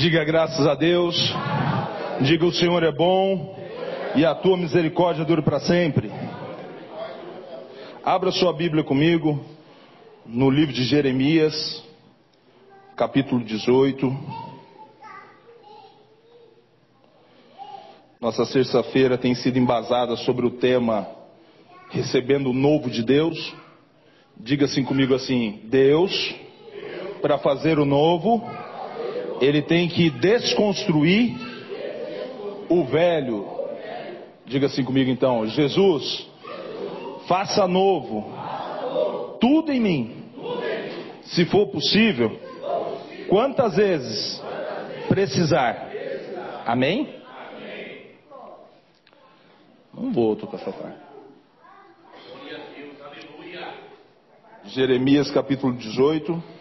Diga graças a Deus. Diga o Senhor é bom e a tua misericórdia dura para sempre. Abra sua Bíblia comigo no livro de Jeremias, capítulo 18. Nossa sexta-feira tem sido embasada sobre o tema Recebendo o Novo de Deus. Diga assim comigo assim: Deus, para fazer o novo, ele tem que desconstruir o velho. Diga assim comigo então: Jesus, faça novo tudo em mim. Se for possível, quantas vezes precisar. Amém? Não vou tocar parte. Jeremias capítulo 18.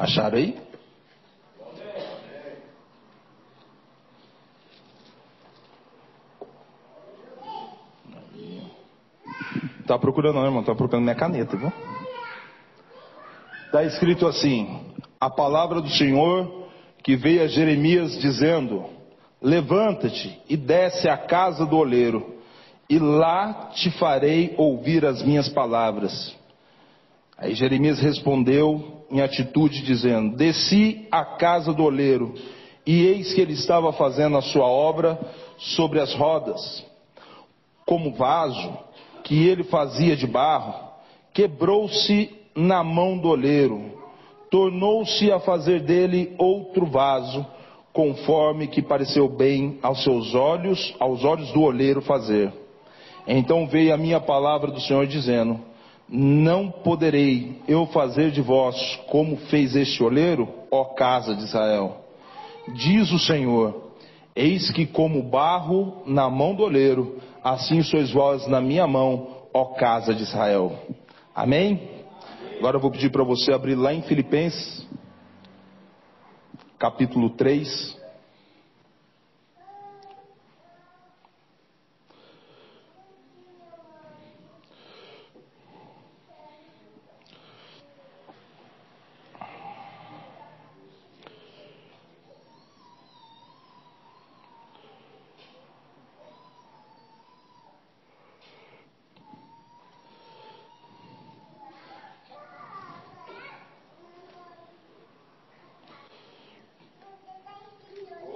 Acharam aí? Tá procurando não, irmão, tá procurando minha caneta, viu? Está escrito assim: a palavra do Senhor que veio a Jeremias dizendo: Levanta-te e desce à casa do oleiro, e lá te farei ouvir as minhas palavras. Aí Jeremias respondeu em atitude, dizendo: Desci à casa do oleiro, e eis que ele estava fazendo a sua obra sobre as rodas. Como vaso que ele fazia de barro, quebrou-se na mão do oleiro, tornou-se a fazer dele outro vaso, conforme que pareceu bem aos seus olhos, aos olhos do oleiro fazer. Então veio a minha palavra do Senhor dizendo: Não poderei eu fazer de vós como fez este oleiro, ó casa de Israel. Diz o Senhor: Eis que como barro na mão do oleiro, assim sois vós na minha mão, ó casa de Israel. Amém? Agora eu vou pedir para você abrir lá em Filipenses, capítulo 3.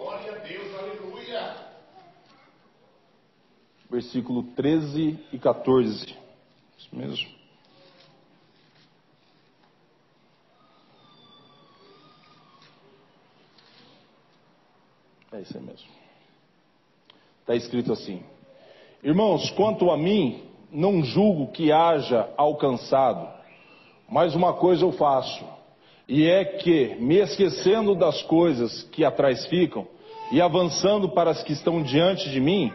Glória a Deus, aleluia. Versículo 13 e 14. Isso mesmo. É isso aí mesmo. Está escrito assim: Irmãos, quanto a mim, não julgo que haja alcançado, mas uma coisa eu faço, e é que, me esquecendo das coisas que atrás ficam, e avançando para as que estão diante de mim,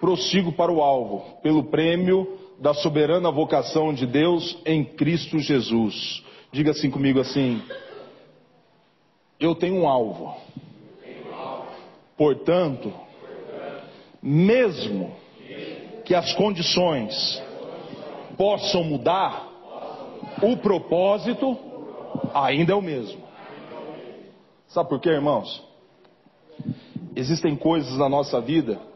prossigo para o alvo, pelo prêmio da soberana vocação de Deus em Cristo Jesus. Diga assim comigo assim: Eu tenho um alvo. Portanto, mesmo que as condições possam mudar, o propósito ainda é o mesmo. Sabe por quê, irmãos? Existem coisas na nossa vida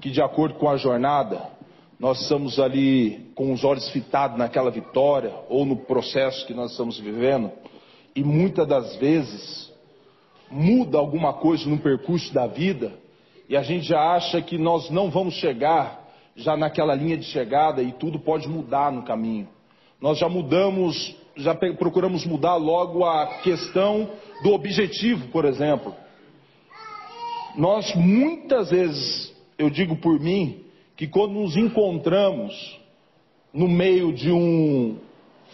que, de acordo com a jornada, nós estamos ali com os olhos fitados naquela vitória ou no processo que nós estamos vivendo, e muitas das vezes muda alguma coisa no percurso da vida e a gente já acha que nós não vamos chegar já naquela linha de chegada e tudo pode mudar no caminho. Nós já mudamos, já procuramos mudar logo a questão do objetivo, por exemplo. Nós muitas vezes, eu digo por mim, que quando nos encontramos no meio de um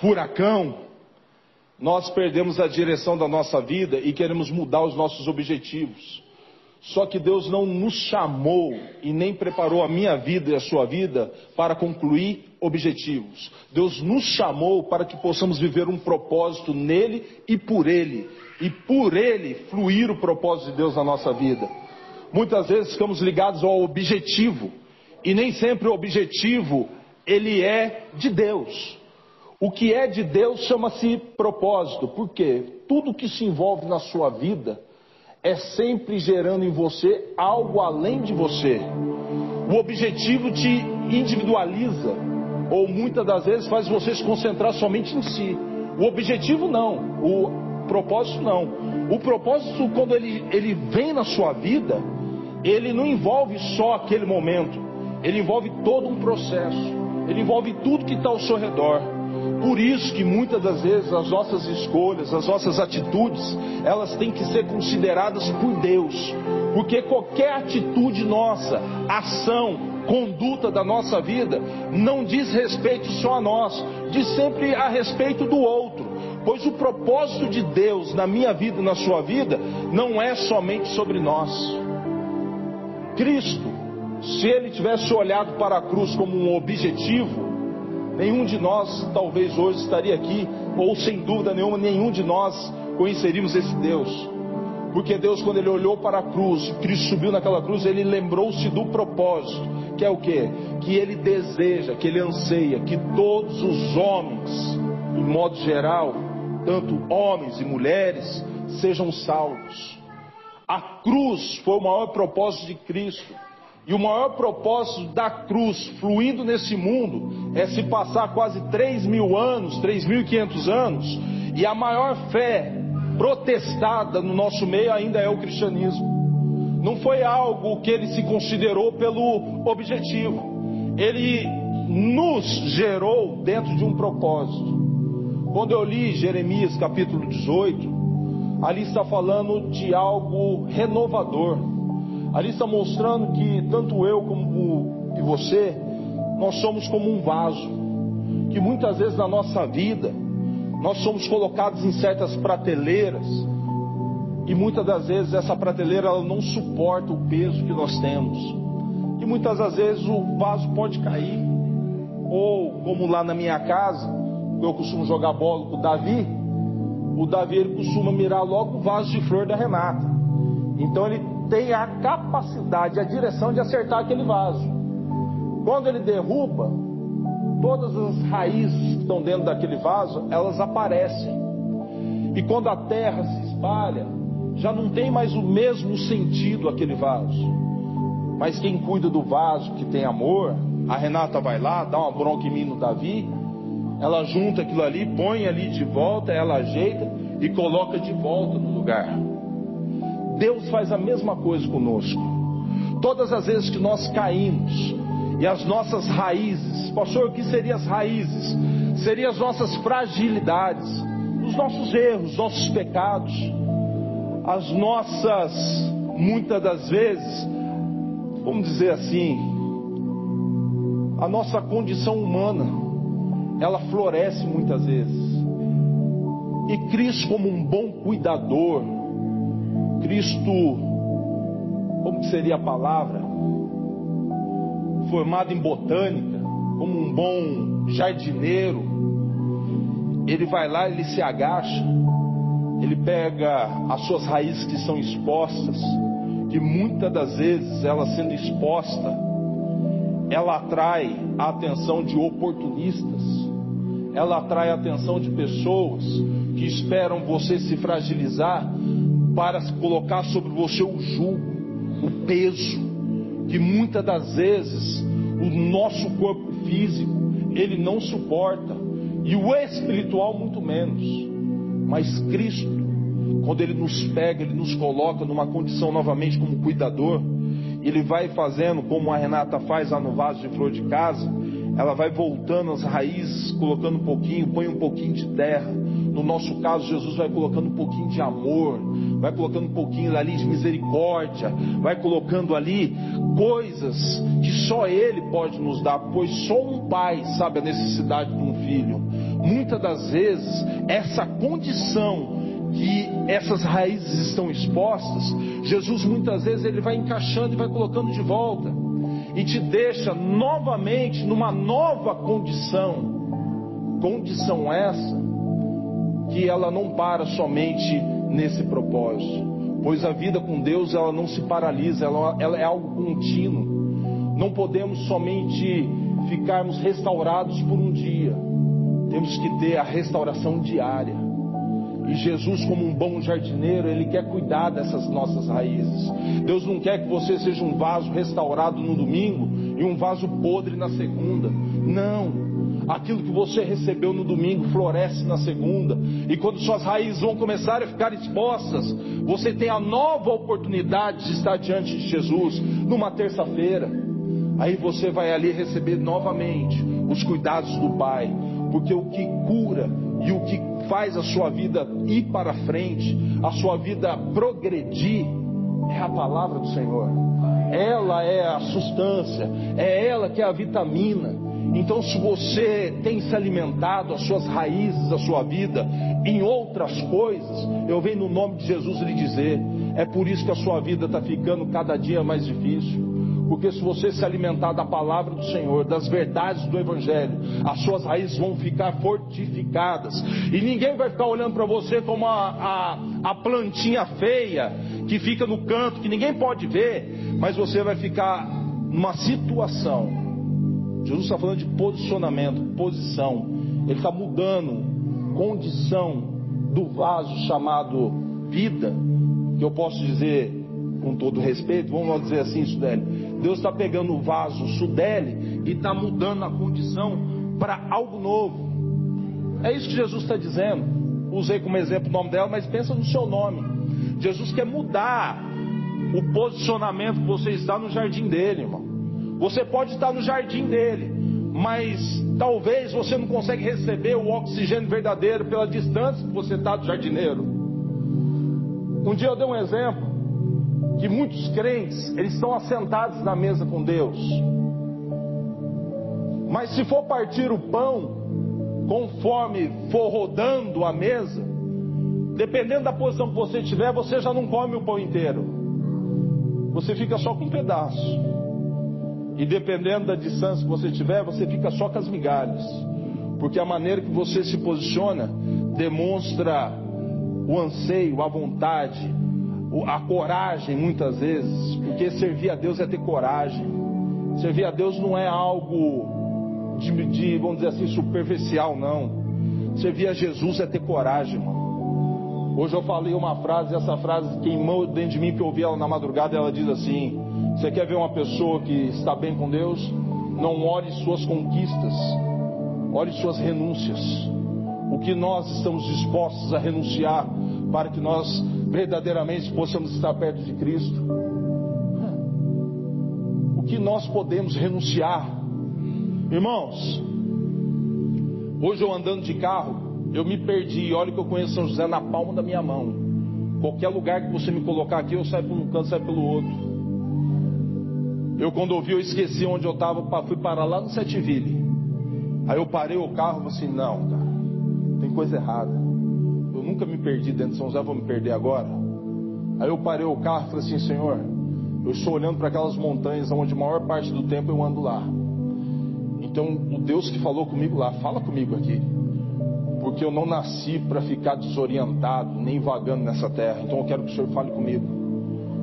furacão, nós perdemos a direção da nossa vida e queremos mudar os nossos objetivos. Só que Deus não nos chamou e nem preparou a minha vida e a sua vida para concluir objetivos. Deus nos chamou para que possamos viver um propósito nele e por ele. E por ele fluir o propósito de Deus na nossa vida. Muitas vezes ficamos ligados ao objetivo. E nem sempre o objetivo ele é de Deus. O que é de Deus chama-se propósito. Por quê? Tudo que se envolve na sua vida é sempre gerando em você algo além de você. O objetivo te individualiza, ou muitas das vezes faz você se concentrar somente em si. O objetivo não, o propósito não. O propósito, quando ele, ele vem na sua vida, ele não envolve só aquele momento, ele envolve todo um processo, ele envolve tudo que está ao seu redor. Por isso que muitas das vezes as nossas escolhas, as nossas atitudes, elas têm que ser consideradas por Deus. Porque qualquer atitude nossa, ação, conduta da nossa vida, não diz respeito só a nós, diz sempre a respeito do outro. Pois o propósito de Deus na minha vida e na sua vida não é somente sobre nós. Cristo, se ele tivesse olhado para a cruz como um objetivo, Nenhum de nós talvez hoje estaria aqui, ou sem dúvida nenhuma, nenhum de nós conheceríamos esse Deus. Porque Deus, quando Ele olhou para a cruz, Cristo subiu naquela cruz, Ele lembrou-se do propósito, que é o que? Que Ele deseja, que Ele anseia, que todos os homens, de modo geral, tanto homens e mulheres, sejam salvos. A cruz foi o maior propósito de Cristo. E o maior propósito da cruz fluindo nesse mundo é se passar quase 3 mil anos, 3.500 anos, e a maior fé protestada no nosso meio ainda é o cristianismo. Não foi algo que ele se considerou pelo objetivo, ele nos gerou dentro de um propósito. Quando eu li Jeremias capítulo 18, ali está falando de algo renovador Ali está mostrando que tanto eu como e você, nós somos como um vaso, que muitas vezes na nossa vida nós somos colocados em certas prateleiras e muitas das vezes essa prateleira ela não suporta o peso que nós temos. E muitas das vezes o vaso pode cair. Ou como lá na minha casa, eu costumo jogar bola com o Davi, o Davi ele costuma mirar logo o vaso de flor da Renata. Então ele tem a capacidade, a direção de acertar aquele vaso. Quando ele derruba, todas as raízes que estão dentro daquele vaso, elas aparecem. E quando a terra se espalha, já não tem mais o mesmo sentido aquele vaso. Mas quem cuida do vaso, que tem amor, a Renata vai lá, dá uma bronca em mim no Davi, ela junta aquilo ali, põe ali de volta, ela ajeita e coloca de volta no lugar. Deus faz a mesma coisa conosco. Todas as vezes que nós caímos e as nossas raízes, pastor, o que seriam as raízes? Seriam as nossas fragilidades, os nossos erros, os nossos pecados, as nossas, muitas das vezes, vamos dizer assim, a nossa condição humana, ela floresce muitas vezes. E Cristo, como um bom cuidador, Cristo, como seria a palavra? Formado em botânica, como um bom jardineiro, ele vai lá, ele se agacha, ele pega as suas raízes que são expostas, que muitas das vezes ela sendo exposta, ela atrai a atenção de oportunistas, ela atrai a atenção de pessoas que esperam você se fragilizar para colocar sobre você o jugo, o peso, que muitas das vezes o nosso corpo físico ele não suporta e o espiritual muito menos. Mas Cristo, quando ele nos pega, ele nos coloca numa condição novamente como cuidador, ele vai fazendo como a Renata faz lá no vaso de flor de casa, ela vai voltando as raízes, colocando um pouquinho, põe um pouquinho de terra. No nosso caso, Jesus vai colocando um pouquinho de amor, vai colocando um pouquinho ali de misericórdia, vai colocando ali coisas que só Ele pode nos dar, pois só um pai sabe a necessidade de um filho. Muitas das vezes, essa condição que essas raízes estão expostas, Jesus muitas vezes ele vai encaixando e vai colocando de volta e te deixa novamente numa nova condição. Condição essa que ela não para somente nesse propósito, pois a vida com Deus ela não se paralisa, ela, ela é algo contínuo. Não podemos somente ficarmos restaurados por um dia, temos que ter a restauração diária. E Jesus, como um bom jardineiro, Ele quer cuidar dessas nossas raízes. Deus não quer que você seja um vaso restaurado no domingo e um vaso podre na segunda. Não. Aquilo que você recebeu no domingo floresce na segunda. E quando suas raízes vão começar a ficar expostas, você tem a nova oportunidade de estar diante de Jesus numa terça-feira. Aí você vai ali receber novamente os cuidados do Pai. Porque o que cura e o que faz a sua vida ir para frente, a sua vida progredir, é a palavra do Senhor. Ela é a substância, é ela que é a vitamina. Então, se você tem se alimentado as suas raízes, a sua vida em outras coisas, eu venho no nome de Jesus lhe dizer: é por isso que a sua vida está ficando cada dia mais difícil. Porque se você se alimentar da palavra do Senhor, das verdades do Evangelho, as suas raízes vão ficar fortificadas. E ninguém vai ficar olhando para você como a, a, a plantinha feia que fica no canto, que ninguém pode ver, mas você vai ficar numa situação Jesus está falando de posicionamento, posição. Ele está mudando condição do vaso chamado vida, que eu posso dizer com todo respeito, vamos dizer assim, Sudeli. Deus está pegando o vaso Sudeli e está mudando a condição para algo novo. É isso que Jesus está dizendo. Usei como exemplo o nome dela, mas pensa no seu nome. Jesus quer mudar o posicionamento que você está no jardim dele, irmão. Você pode estar no jardim dele, mas talvez você não consegue receber o oxigênio verdadeiro pela distância que você está do jardineiro. Um dia eu dei um exemplo que muitos crentes eles estão assentados na mesa com Deus, mas se for partir o pão conforme for rodando a mesa, dependendo da posição que você tiver, você já não come o pão inteiro, você fica só com um pedaço. E dependendo da distância que você tiver, você fica só com as migalhas. Porque a maneira que você se posiciona demonstra o anseio, a vontade, a coragem muitas vezes. Porque servir a Deus é ter coragem. Servir a Deus não é algo de, de vamos dizer assim, superficial, não. Servir a Jesus é ter coragem, irmão. Hoje eu falei uma frase, essa frase queimou dentro de mim, que eu ouvi ela na madrugada, ela diz assim: você quer ver uma pessoa que está bem com Deus? Não olhe suas conquistas, olhe suas renúncias. O que nós estamos dispostos a renunciar para que nós verdadeiramente possamos estar perto de Cristo? O que nós podemos renunciar? Irmãos, hoje eu andando de carro, eu me perdi. Olha que eu conheço São José na palma da minha mão. Qualquer lugar que você me colocar aqui, eu saio por um canto, saio pelo outro. Eu quando ouvi, eu esqueci onde eu estava, fui parar lá no Setville. Aí eu parei o carro e falei assim, não, cara, tem coisa errada. Eu nunca me perdi dentro de São José, vou me perder agora. Aí eu parei o carro e falei assim, Senhor, eu estou olhando para aquelas montanhas onde a maior parte do tempo eu ando lá. Então, o Deus que falou comigo lá, fala comigo aqui. Porque eu não nasci para ficar desorientado, nem vagando nessa terra. Então eu quero que o Senhor fale comigo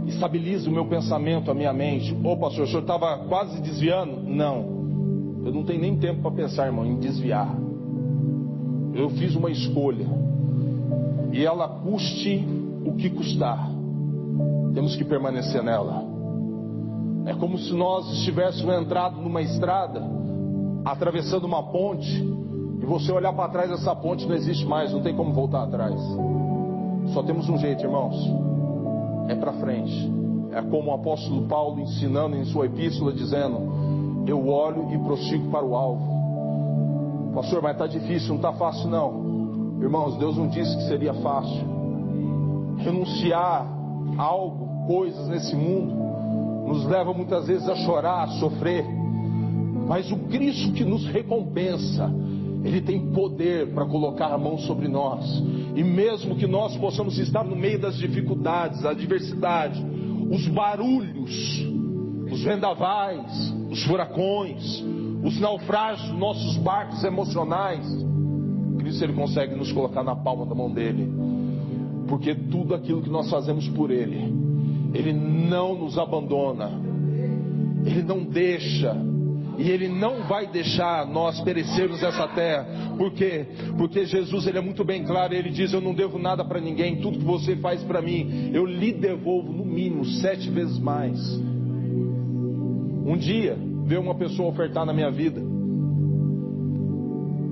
estabilize o meu pensamento, a minha mente. Ô pastor, o senhor estava quase desviando? Não. Eu não tenho nem tempo para pensar, irmão, em desviar. Eu fiz uma escolha. E ela custe o que custar. Temos que permanecer nela. É como se nós estivéssemos entrado numa estrada, atravessando uma ponte, e você olhar para trás, essa ponte não existe mais, não tem como voltar atrás. Só temos um jeito, irmãos é para frente. É como o apóstolo Paulo ensinando em sua epístola, dizendo: Eu olho e prossigo para o alvo. Pastor, mas está difícil, não está fácil não. Irmãos, Deus não disse que seria fácil. Renunciar a algo, coisas nesse mundo, nos leva muitas vezes a chorar, a sofrer. Mas o Cristo que nos recompensa, Ele tem poder para colocar a mão sobre nós. E mesmo que nós possamos estar no meio das dificuldades, a adversidade, os barulhos, os vendavais, os furacões, os naufrágios nossos barcos emocionais, Cristo ele consegue nos colocar na palma da mão dele. Porque tudo aquilo que nós fazemos por ele, ele não nos abandona. Ele não deixa e Ele não vai deixar nós perecermos essa terra. Por quê? Porque Jesus ele é muito bem claro. Ele diz: Eu não devo nada para ninguém. Tudo que você faz para mim, eu lhe devolvo no mínimo sete vezes mais. Um dia veio uma pessoa ofertar na minha vida.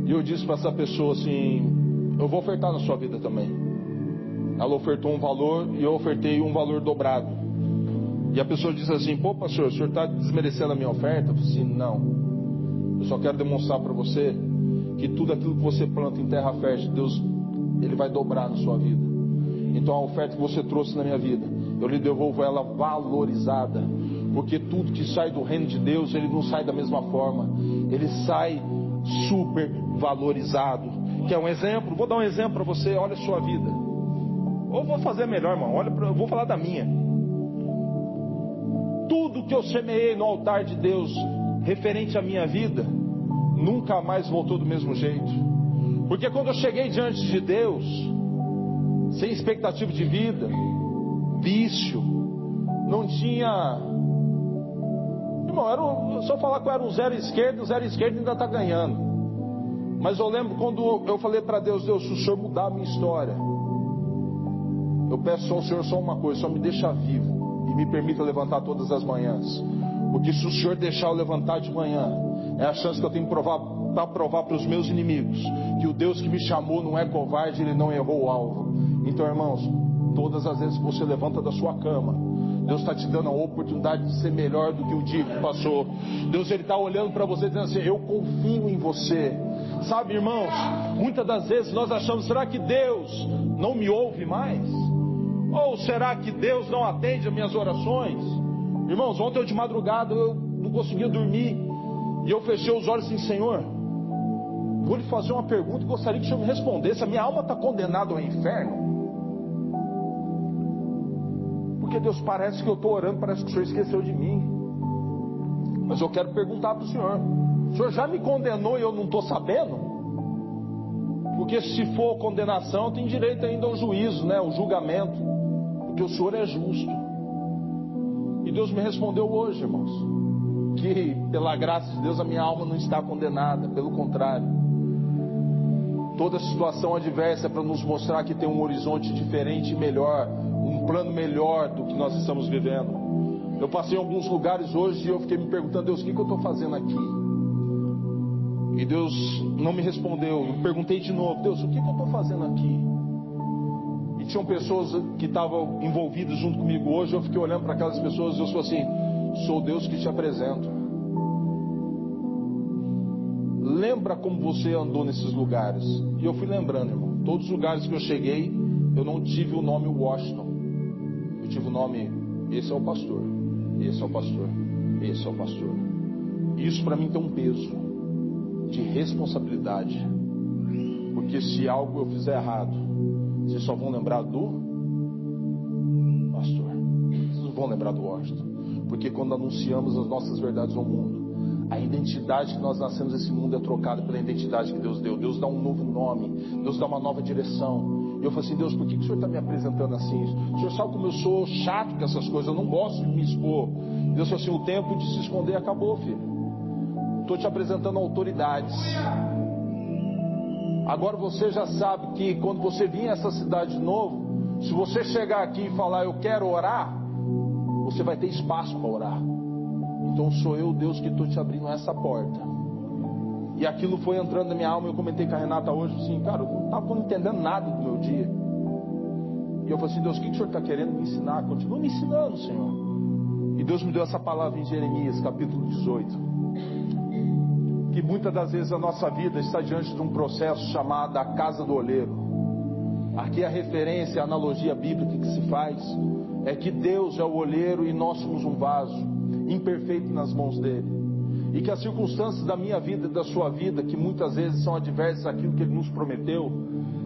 E eu disse para essa pessoa assim: Eu vou ofertar na sua vida também. Ela ofertou um valor e eu ofertei um valor dobrado. E a pessoa diz assim: Pô, pastor, o senhor está desmerecendo a minha oferta? Eu falei assim: Não. Eu só quero demonstrar para você que tudo aquilo que você planta em terra fértil, Deus, Ele vai dobrar na sua vida. Então a oferta que você trouxe na minha vida, eu lhe devolvo ela valorizada. Porque tudo que sai do reino de Deus, ele não sai da mesma forma. Ele sai super valorizado. Quer um exemplo? Vou dar um exemplo para você. Olha a sua vida. Ou vou fazer melhor, irmão. Olha, pra, vou falar da minha tudo que eu semeei no altar de Deus referente à minha vida, nunca mais voltou do mesmo jeito. Porque quando eu cheguei diante de Deus, sem expectativa de vida, vício, não tinha. Irmão, era um, se eu falar que eu era um zero esquerdo, o zero esquerdo ainda está ganhando. Mas eu lembro quando eu falei para Deus, Deus, se o Senhor mudar a minha história, eu peço ao Senhor só uma coisa, só me deixa vivo e me permita levantar todas as manhãs. Porque se o Senhor deixar eu levantar de manhã, é a chance que eu tenho para provar para os meus inimigos que o Deus que me chamou não é covarde, ele não errou o alvo. Então, irmãos, todas as vezes que você levanta da sua cama, Deus está te dando a oportunidade de ser melhor do que o dia que passou. Deus ele está olhando para você dizendo assim: Eu confio em você. Sabe, irmãos, muitas das vezes nós achamos: será que Deus não me ouve mais? Ou será que Deus não atende as minhas orações? Irmãos, ontem eu de madrugada eu não conseguia dormir. E eu fechei os olhos assim, Senhor, vou lhe fazer uma pergunta e gostaria que o Senhor me respondesse. A minha alma está condenada ao inferno? Porque Deus parece que eu estou orando, parece que o Senhor esqueceu de mim. Mas eu quero perguntar para o Senhor: o Senhor já me condenou e eu não estou sabendo? Porque se for condenação, tem direito ainda ao juízo, né? O julgamento porque o Senhor é justo. E Deus me respondeu hoje, irmãos, que pela graça de Deus a minha alma não está condenada, pelo contrário. Toda situação adversa é para nos mostrar que tem um horizonte diferente e melhor, um plano melhor do que nós estamos vivendo. Eu passei em alguns lugares hoje e eu fiquei me perguntando, Deus, o que, que eu estou fazendo aqui? E Deus não me respondeu. Eu perguntei de novo, Deus, o que, que eu estou fazendo aqui? tinham pessoas que estavam envolvidas junto comigo hoje. Eu fiquei olhando para aquelas pessoas e eu sou assim: sou Deus que te apresento. Lembra como você andou nesses lugares? E eu fui lembrando, irmão. Todos os lugares que eu cheguei, eu não tive o nome Washington. Eu tive o nome: esse é o pastor, esse é o pastor, esse é o pastor. Isso para mim tem um peso de responsabilidade. Porque se algo eu fizer errado, vocês só vão lembrar do pastor. Vocês não vão lembrar do Washington. Porque quando anunciamos as nossas verdades ao mundo, a identidade que nós nascemos nesse mundo é trocada pela identidade que Deus deu. Deus dá um novo nome, Deus dá uma nova direção. Eu falei assim, Deus, por que, que o Senhor está me apresentando assim? O Senhor sabe como eu sou chato com essas coisas, eu não gosto de me expor. Deus falou assim, o tempo de se esconder acabou, filho. Estou te apresentando autoridades. Agora você já sabe que quando você vir a essa cidade de novo, se você chegar aqui e falar eu quero orar, você vai ter espaço para orar. Então sou eu, Deus, que estou te abrindo essa porta. E aquilo foi entrando na minha alma. Eu comentei com a Renata hoje assim, cara, eu não estava entendendo nada do meu dia. E eu falei assim, Deus, o que, que o Senhor está querendo me ensinar? Continua me ensinando, Senhor. E Deus me deu essa palavra em Jeremias, capítulo 18 que muitas das vezes a nossa vida está diante de um processo chamado a casa do oleiro. Aqui a referência, a analogia bíblica que se faz é que Deus é o oleiro e nós somos um vaso imperfeito nas mãos dele. E que as circunstâncias da minha vida e da sua vida, que muitas vezes são adversas àquilo que Ele nos prometeu,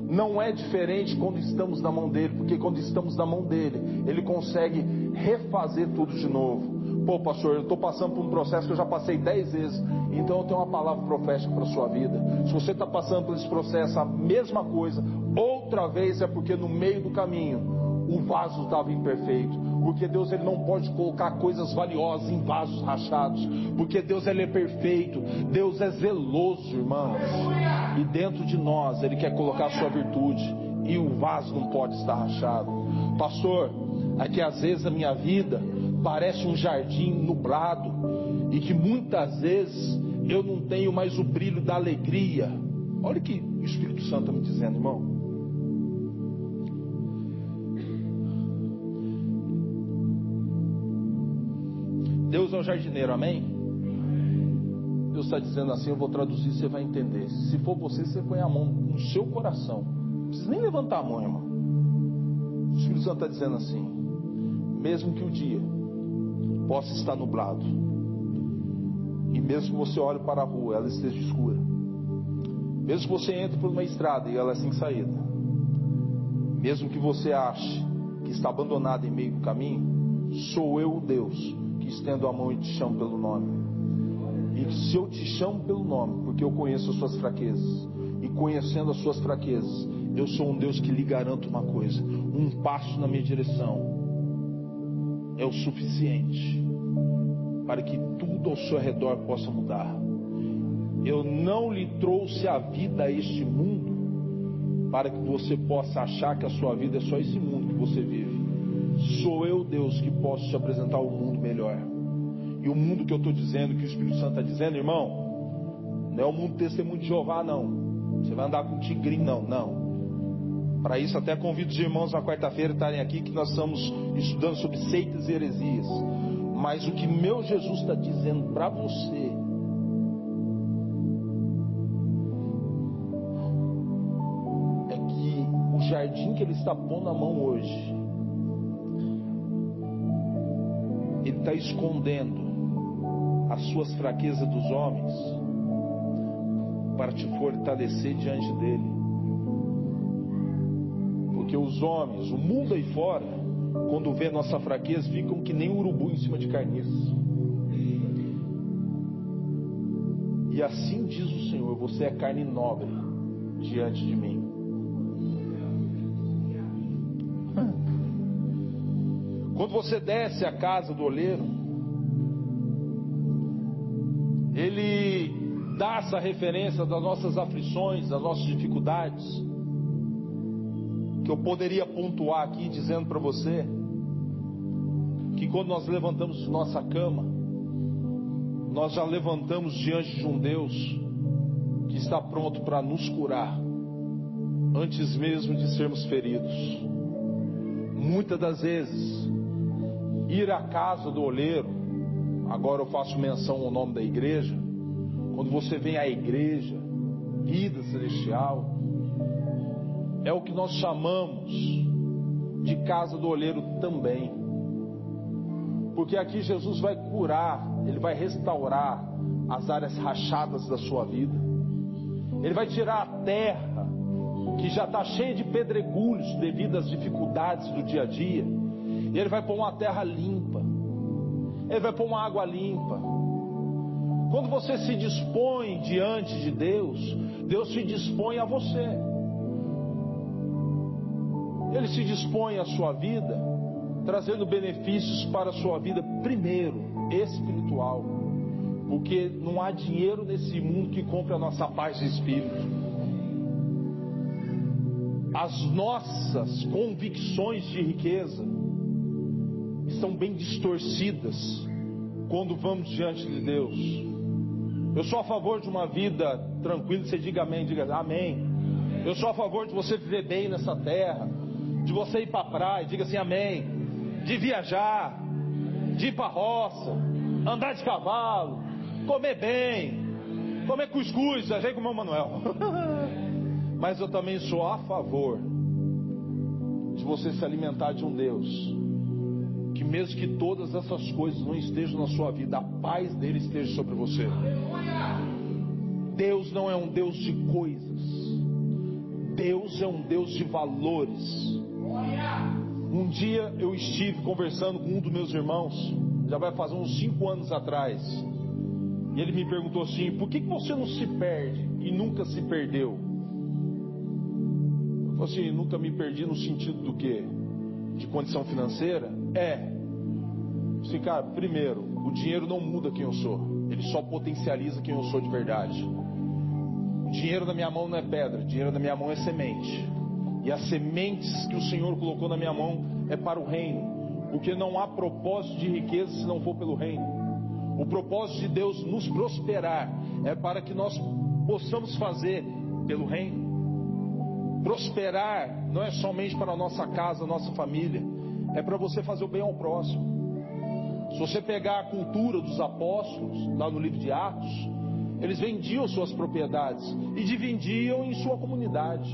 não é diferente quando estamos na mão dele, porque quando estamos na mão dele, ele consegue refazer tudo de novo. Pô, pastor, eu estou passando por um processo que eu já passei dez vezes, então eu tenho uma palavra profética para a sua vida. Se você está passando por esse processo, a mesma coisa, outra vez é porque no meio do caminho o vaso estava imperfeito. Porque Deus ele não pode colocar coisas valiosas em vasos rachados. Porque Deus ele é perfeito. Deus é zeloso, irmãos. E dentro de nós ele quer colocar a sua virtude. E o vaso não pode estar rachado. Pastor, aqui às vezes a minha vida parece um jardim nublado. E que muitas vezes eu não tenho mais o brilho da alegria. Olha o que o Espírito Santo está me dizendo, irmão. O jardineiro, amém? Deus está dizendo assim, eu vou traduzir, você vai entender. Se for você, você põe a mão no seu coração. Não precisa nem levantar a mão, irmão. O Espírito Santo está dizendo assim: mesmo que o dia possa estar nublado, e mesmo que você olhe para a rua, ela esteja escura, mesmo que você entre por uma estrada e ela é sem saída, mesmo que você ache que está abandonado em meio do caminho, sou eu o Deus estendo a mão e te chamo pelo nome. E se eu te chamo pelo nome, porque eu conheço as suas fraquezas, e conhecendo as suas fraquezas, eu sou um Deus que lhe garanto uma coisa: um passo na minha direção é o suficiente para que tudo ao seu redor possa mudar. Eu não lhe trouxe a vida a este mundo para que você possa achar que a sua vida é só esse mundo que você vive. Sou eu, Deus, que posso te apresentar o um mundo melhor. E o mundo que eu estou dizendo, que o Espírito Santo está dizendo, irmão, não é o mundo testemunho de Jeová, não. Você vai andar com tigrinho, não, não. Para isso, até convido os irmãos na quarta-feira estarem aqui, que nós estamos estudando sobre seitas e heresias. Mas o que meu Jesus está dizendo para você é que o jardim que ele está pondo na mão hoje está escondendo as suas fraquezas dos homens para te fortalecer diante dele. Porque os homens, o mundo aí fora, quando vê nossa fraqueza, ficam que nem urubu em cima de carniça. E assim diz o Senhor: você é carne nobre diante de mim. Quando você desce a casa do oleiro, ele dá essa referência das nossas aflições, das nossas dificuldades, que eu poderia pontuar aqui dizendo para você que quando nós levantamos de nossa cama, nós já levantamos diante de um Deus que está pronto para nos curar antes mesmo de sermos feridos. Muitas das vezes ir à casa do oleiro, agora eu faço menção ao nome da igreja, quando você vem à igreja, vida celestial, é o que nós chamamos de casa do oleiro também. Porque aqui Jesus vai curar, ele vai restaurar as áreas rachadas da sua vida. Ele vai tirar a terra que já está cheia de pedregulhos devido às dificuldades do dia a dia e Ele vai pôr uma terra limpa. Ele vai pôr uma água limpa. Quando você se dispõe diante de Deus, Deus se dispõe a você. Ele se dispõe à sua vida, trazendo benefícios para a sua vida, primeiro, espiritual. Porque não há dinheiro nesse mundo que compre a nossa paz de espírito. As nossas convicções de riqueza estão bem distorcidas quando vamos diante de Deus. Eu sou a favor de uma vida tranquila, você diga amém, diga amém. Eu sou a favor de você viver bem nessa terra, de você ir para a praia, diga assim amém. De viajar, de ir para roça, andar de cavalo, comer bem, comer cuscuz, já como o Manuel. Mas eu também sou a favor de você se alimentar de um Deus que mesmo que todas essas coisas não estejam na sua vida, a paz dele esteja sobre você. Deus não é um Deus de coisas. Deus é um Deus de valores. Um dia eu estive conversando com um dos meus irmãos, já vai fazer uns cinco anos atrás, e ele me perguntou assim: por que, que você não se perde e nunca se perdeu? Eu falei assim: nunca me perdi no sentido do quê? De condição financeira? É. Assim, cara, primeiro, o dinheiro não muda quem eu sou, ele só potencializa quem eu sou de verdade. O dinheiro na minha mão não é pedra, o dinheiro na minha mão é semente. E as sementes que o Senhor colocou na minha mão é para o reino. Porque não há propósito de riqueza se não for pelo reino. O propósito de Deus nos prosperar é para que nós possamos fazer pelo reino. Prosperar não é somente para a nossa casa, nossa família, é para você fazer o bem ao próximo. Se você pegar a cultura dos apóstolos, lá no livro de Atos, eles vendiam suas propriedades e dividiam em sua comunidade.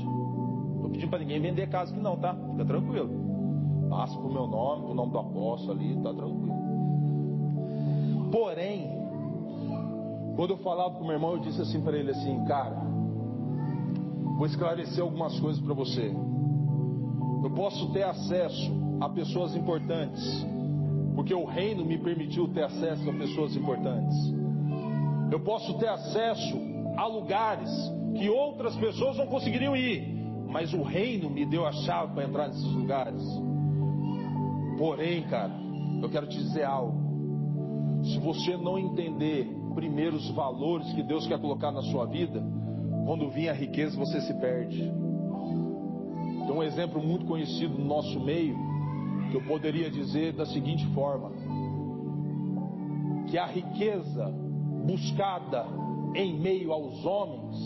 Estou pedindo para ninguém vender casa aqui não, tá? Fica tranquilo. Passa pro meu nome, pro nome do apóstolo ali, tá tranquilo. Porém, quando eu falava com meu irmão, eu disse assim para ele assim, cara, vou esclarecer algumas coisas para você. Eu posso ter acesso a pessoas importantes, porque o reino me permitiu ter acesso a pessoas importantes. Eu posso ter acesso a lugares que outras pessoas não conseguiriam ir, mas o reino me deu a chave para entrar nesses lugares. Porém, cara, eu quero te dizer algo. Se você não entender primeiro os valores que Deus quer colocar na sua vida, quando vir a riqueza você se perde. Tem um exemplo muito conhecido no nosso meio que eu poderia dizer da seguinte forma: que a riqueza buscada em meio aos homens,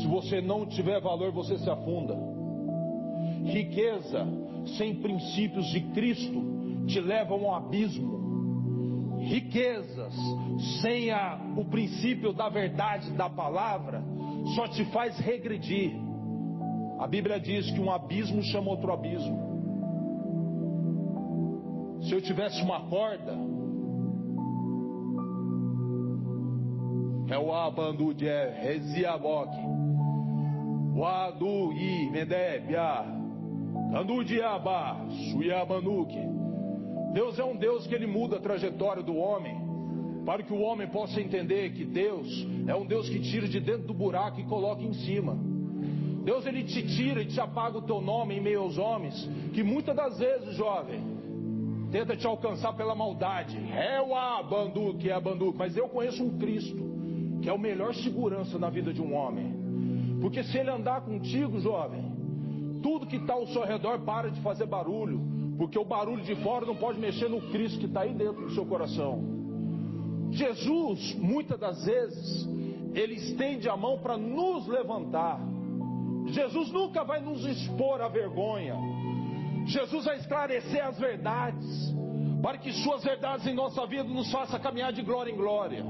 se você não tiver valor, você se afunda. Riqueza sem princípios de Cristo te leva a um abismo. Riquezas sem a, o princípio da verdade da palavra só te faz regredir. A Bíblia diz que um abismo chama outro abismo. Se eu tivesse uma corda, é o abandu de Reziaboque, o adu i medebia, andu diaba, suyabanuque. Deus é um Deus que ele muda a trajetória do homem, para que o homem possa entender que Deus é um Deus que tira de dentro do buraco e coloca em cima. Deus ele te tira e te apaga o teu nome em meio aos homens, que muitas das vezes, jovem, tenta te alcançar pela maldade. É o abandu que é abandu, mas eu conheço um Cristo que é o melhor segurança na vida de um homem. Porque se ele andar contigo, jovem, tudo que está ao seu redor para de fazer barulho, porque o barulho de fora não pode mexer no Cristo que está aí dentro do seu coração. Jesus, muitas das vezes, ele estende a mão para nos levantar. Jesus nunca vai nos expor à vergonha. Jesus vai esclarecer as verdades, para que suas verdades em nossa vida nos faça caminhar de glória em glória.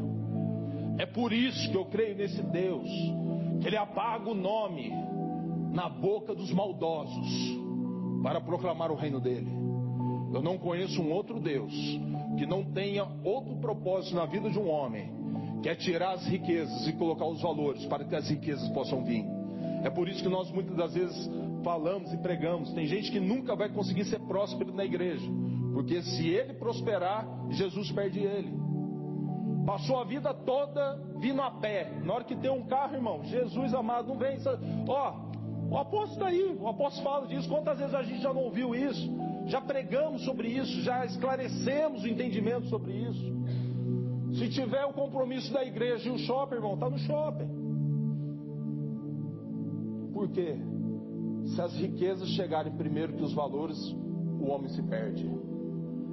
É por isso que eu creio nesse Deus, que Ele apaga o nome na boca dos maldosos, para proclamar o reino dele. Eu não conheço um outro Deus que não tenha outro propósito na vida de um homem, que é tirar as riquezas e colocar os valores para que as riquezas possam vir. É por isso que nós muitas das vezes falamos e pregamos. Tem gente que nunca vai conseguir ser próspero na igreja, porque se ele prosperar, Jesus perde ele. Passou a vida toda vindo a pé. Na hora que tem um carro, irmão, Jesus amado, não vem. Ó, o apóstolo está aí, o apóstolo fala disso. Quantas vezes a gente já não ouviu isso? Já pregamos sobre isso, já esclarecemos o entendimento sobre isso. Se tiver o compromisso da igreja e o shopping, irmão, está no shopping. Por quê? Se as riquezas chegarem primeiro que os valores, o homem se perde.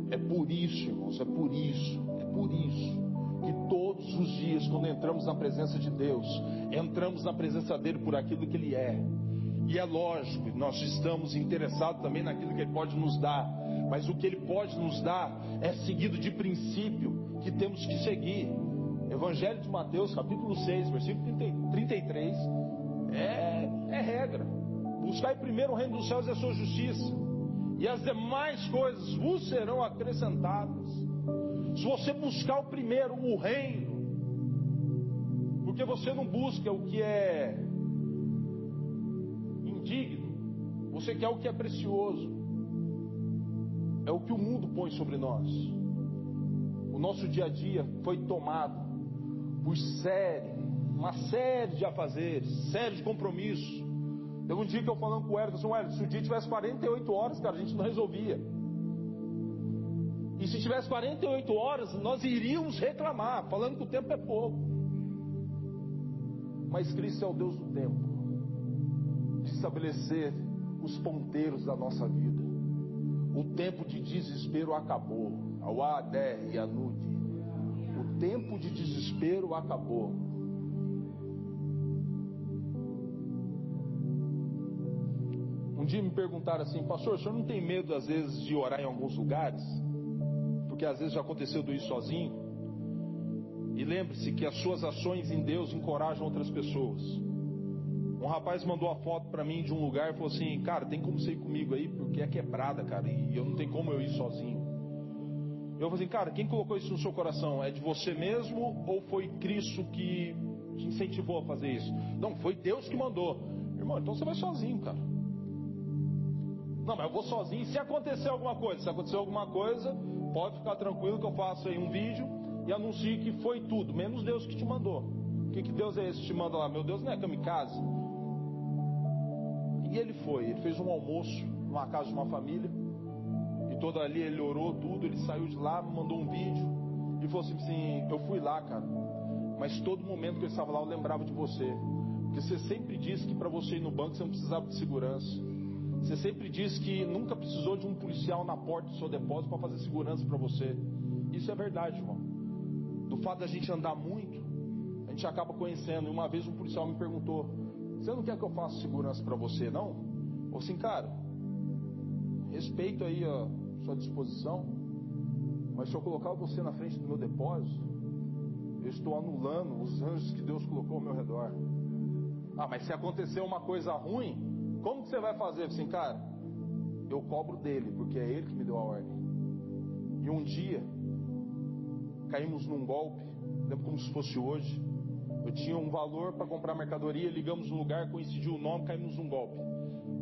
É por isso, irmãos, é por isso, é por isso que todos os dias, quando entramos na presença de Deus, entramos na presença dele por aquilo que ele é. E é lógico, nós estamos interessados também naquilo que ele pode nos dar, mas o que ele pode nos dar é seguido de princípio que temos que seguir. Evangelho de Mateus, capítulo 6, versículo 33, é, é regra. Buscar primeiro o reino dos céus e a sua justiça. e as demais coisas vos serão acrescentadas. Se você buscar o primeiro, o reino, porque você não busca o que é indigno, você quer o que é precioso, é o que o mundo põe sobre nós. O nosso dia a dia foi tomado por série, uma série de afazeres, série de compromissos. Teve um dia que eu falando com o Eric, assim, Eric, se o dia tivesse 48 horas, cara, a gente não resolvia. E se tivesse 48 horas, nós iríamos reclamar, falando que o tempo é pouco. Mas Cristo é o Deus do tempo, de estabelecer os ponteiros da nossa vida. O tempo de desespero acabou. Ao Adé e a Nude. O tempo de desespero acabou. Dia me perguntaram assim, pastor, o senhor não tem medo às vezes de orar em alguns lugares? Porque às vezes já aconteceu do ir sozinho. E lembre-se que as suas ações em Deus encorajam outras pessoas. Um rapaz mandou a foto para mim de um lugar e falou assim: Cara, tem como você ir comigo aí? Porque é quebrada, cara, e eu não tenho como eu ir sozinho. Eu falei assim: Cara, quem colocou isso no seu coração? É de você mesmo ou foi Cristo que te incentivou a fazer isso? Não, foi Deus que mandou. Irmão, então você vai sozinho, cara. Não, mas eu vou sozinho. Se acontecer alguma coisa, se acontecer alguma coisa, pode ficar tranquilo que eu faço aí um vídeo e anuncio que foi tudo, menos Deus que te mandou. O que, que Deus é esse que te manda lá? Meu Deus não é kamikaze. E ele foi, ele fez um almoço numa casa de uma família. E toda ali ele orou tudo, ele saiu de lá, mandou um vídeo. E falou assim, assim, eu fui lá, cara. Mas todo momento que eu estava lá eu lembrava de você. Porque você sempre disse que para você ir no banco você não precisava de segurança. Você sempre disse que nunca precisou de um policial na porta do seu depósito para fazer segurança para você. Isso é verdade, irmão. Do fato da gente andar muito, a gente acaba conhecendo. E uma vez um policial me perguntou: Você não quer que eu faça segurança para você, não? Ou assim, cara, respeito aí a sua disposição, mas se eu colocar você na frente do meu depósito, eu estou anulando os anjos que Deus colocou ao meu redor. Ah, mas se acontecer uma coisa ruim, como que você vai fazer? Assim, cara, eu cobro dele, porque é ele que me deu a ordem. E um dia, caímos num golpe, lembro como se fosse hoje. Eu tinha um valor para comprar mercadoria, ligamos no lugar, coincidiu o nome, caímos num golpe.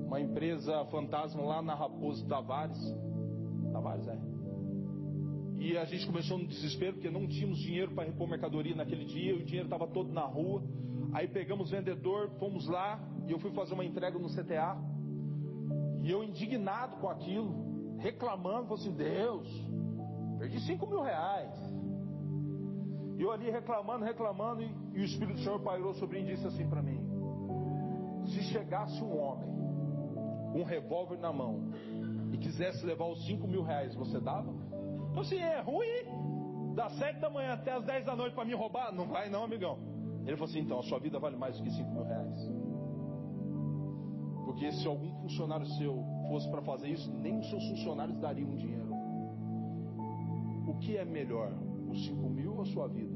Uma empresa fantasma lá na Raposo Tavares. Tavares, é. E a gente começou no desespero, porque não tínhamos dinheiro para repor mercadoria naquele dia, o dinheiro estava todo na rua. Aí pegamos o vendedor, fomos lá, e eu fui fazer uma entrega no CTA. E eu indignado com aquilo, reclamando, falei assim, Deus, perdi 5 mil reais. E eu ali reclamando, reclamando, e, e o Espírito do Senhor pairou sobre mim e disse assim para mim: Se chegasse um homem, um revólver na mão, e quisesse levar os 5 mil reais, você dava? Eu assim, é ruim, das 7 da manhã até as 10 da noite para me roubar? Não vai não, amigão. Ele falou assim: então, a sua vida vale mais do que 5 mil reais. Porque se algum funcionário seu fosse para fazer isso, nem os seus funcionários dariam dinheiro. O que é melhor? os 5 mil ou a sua vida?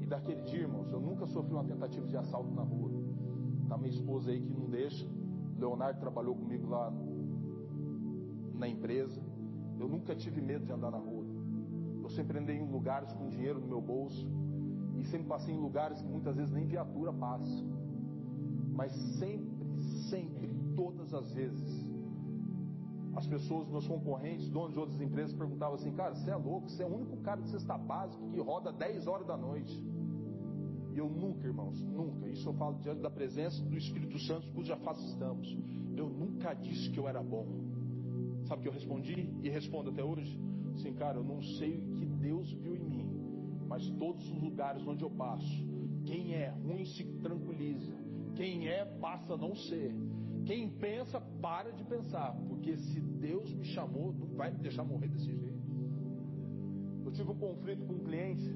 E daquele dia, irmãos, eu nunca sofri uma tentativa de assalto na rua. Tá minha esposa aí que não deixa. Leonardo trabalhou comigo lá na empresa. Eu nunca tive medo de andar na rua. Eu sempre andei em lugares com dinheiro no meu bolso. E sempre passei em lugares que muitas vezes nem viatura passa. Mas sempre, sempre, todas as vezes, as pessoas, meus concorrentes, donos de outras empresas, perguntavam assim: Cara, você é louco, você é o único cara de cesta básica que roda 10 horas da noite. E eu nunca, irmãos, nunca, isso eu falo diante da presença do Espírito Santo, cuja face estamos. Eu nunca disse que eu era bom. Sabe o que eu respondi? E respondo até hoje? Assim, cara, eu não sei o que Deus viu em mim, mas todos os lugares onde eu passo, quem é ruim se tranquiliza, quem é passa a não ser. Quem pensa, para de pensar, porque se Deus me chamou, não vai me deixar morrer desse jeito. Eu tive um conflito com um cliente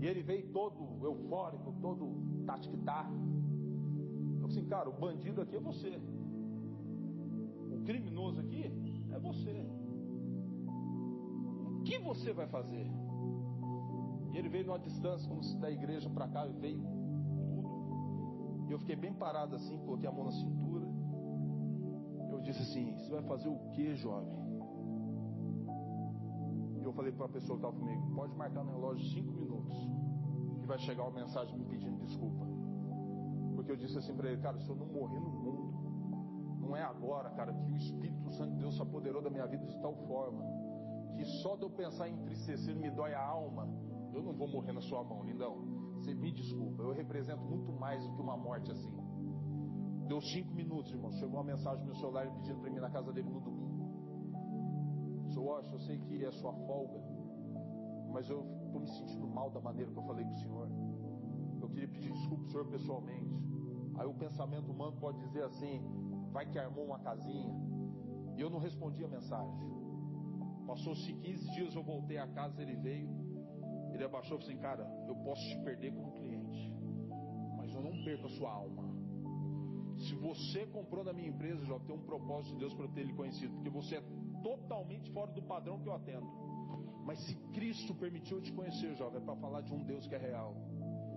e ele veio todo eufórico, todo tatiquitá. Eu falei assim, cara, o bandido aqui é você. O criminoso aqui é você. O que você vai fazer? Ele veio numa distância, como se da igreja para cá, e veio tudo. E eu fiquei bem parado assim, coloquei a mão na cintura disse assim: Você vai fazer o que, jovem? E eu falei para a pessoa que estava comigo: Pode marcar no relógio cinco minutos, que vai chegar uma mensagem me pedindo desculpa. Porque eu disse assim para ele: Cara, se eu não morrer no mundo, não é agora, cara, que o Espírito Santo de Deus se apoderou da minha vida de tal forma que só de eu pensar em entristecer me dói a alma. Eu não vou morrer na sua mão, lindão. Você me desculpa, eu represento muito mais do que uma morte assim. Deu cinco minutos, irmão. Chegou uma mensagem no meu celular pedindo para mim na casa dele no domingo. Sou Washington, eu sei que é sua folga, mas eu estou me sentindo mal da maneira que eu falei com o senhor. Eu queria pedir desculpa ao senhor pessoalmente. Aí o pensamento humano pode dizer assim: vai que armou uma casinha. E eu não respondi a mensagem. Passou-se 15 dias, eu voltei a casa, ele veio. Ele abaixou e falou assim: Cara, eu posso te perder como cliente, mas eu não perco a sua alma. Se você comprou na minha empresa, já tem um propósito de Deus para ter ele conhecido, porque você é totalmente fora do padrão que eu atendo. Mas se Cristo permitiu eu te conhecer, jovem, é para falar de um Deus que é real.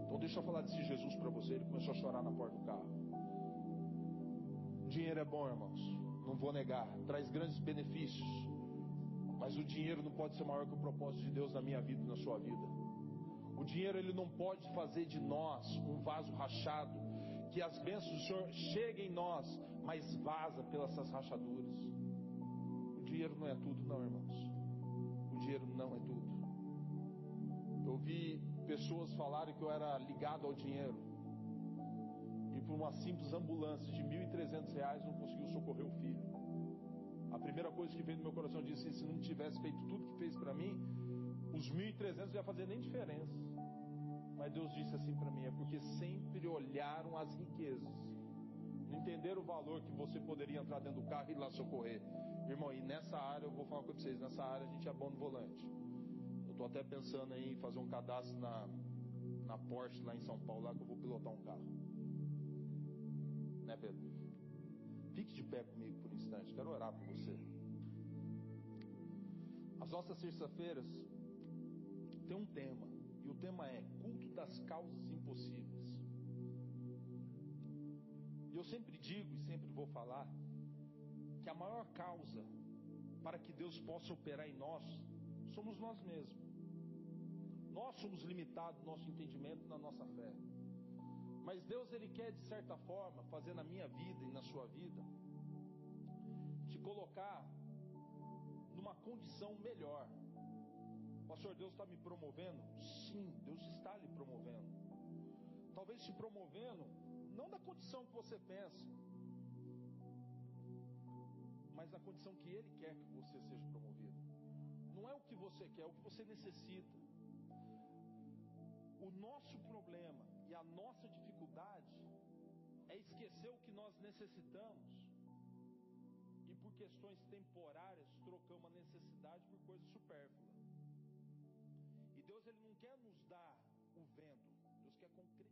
Então deixa eu falar desse Jesus para você. Ele começou a chorar na porta do carro. Dinheiro é bom, irmãos. Não vou negar. Traz grandes benefícios. Mas o dinheiro não pode ser maior que o propósito de Deus na minha vida e na sua vida. O dinheiro ele não pode fazer de nós um vaso rachado, que as bênçãos do Senhor cheguem em nós, mas vaza pelas essas rachaduras. O dinheiro não é tudo, não, irmãos. O dinheiro não é tudo. Eu vi pessoas falarem que eu era ligado ao dinheiro. E por uma simples ambulância de 1.300 reais não conseguiu socorrer o filho. A primeira coisa que veio no meu coração disse: se não tivesse feito tudo que fez para mim, os 1.300 não ia fazer nem diferença. Mas Deus disse assim para mim: é porque sempre olharam as riquezas, não entenderam o valor que você poderia entrar dentro do carro e ir lá socorrer. Irmão, e nessa área, eu vou falar com vocês: nessa área a gente é bom no volante. Eu estou até pensando em fazer um cadastro na, na Porsche lá em São Paulo, lá que eu vou pilotar um carro. Né, Pedro? Fique de pé comigo por um instante, quero orar por você. As nossas terça-feiras tem um tema, e o tema é culto das causas impossíveis. E eu sempre digo e sempre vou falar que a maior causa para que Deus possa operar em nós somos nós mesmos. Nós somos limitados no nosso entendimento, na nossa fé. Mas Deus ele quer de certa forma fazer na minha vida e na sua vida te colocar numa condição melhor. Pastor, Deus está me promovendo? Sim, Deus está lhe promovendo. Talvez te promovendo, não da condição que você pensa, mas na condição que Ele quer que você seja promovido. Não é o que você quer, é o que você necessita. O nosso problema e a nossa dificuldade é esquecer o que nós necessitamos. E por questões temporárias, trocamos a necessidade por coisa supérflua. E Deus ele não quer nos dar o vento, Deus quer concretizar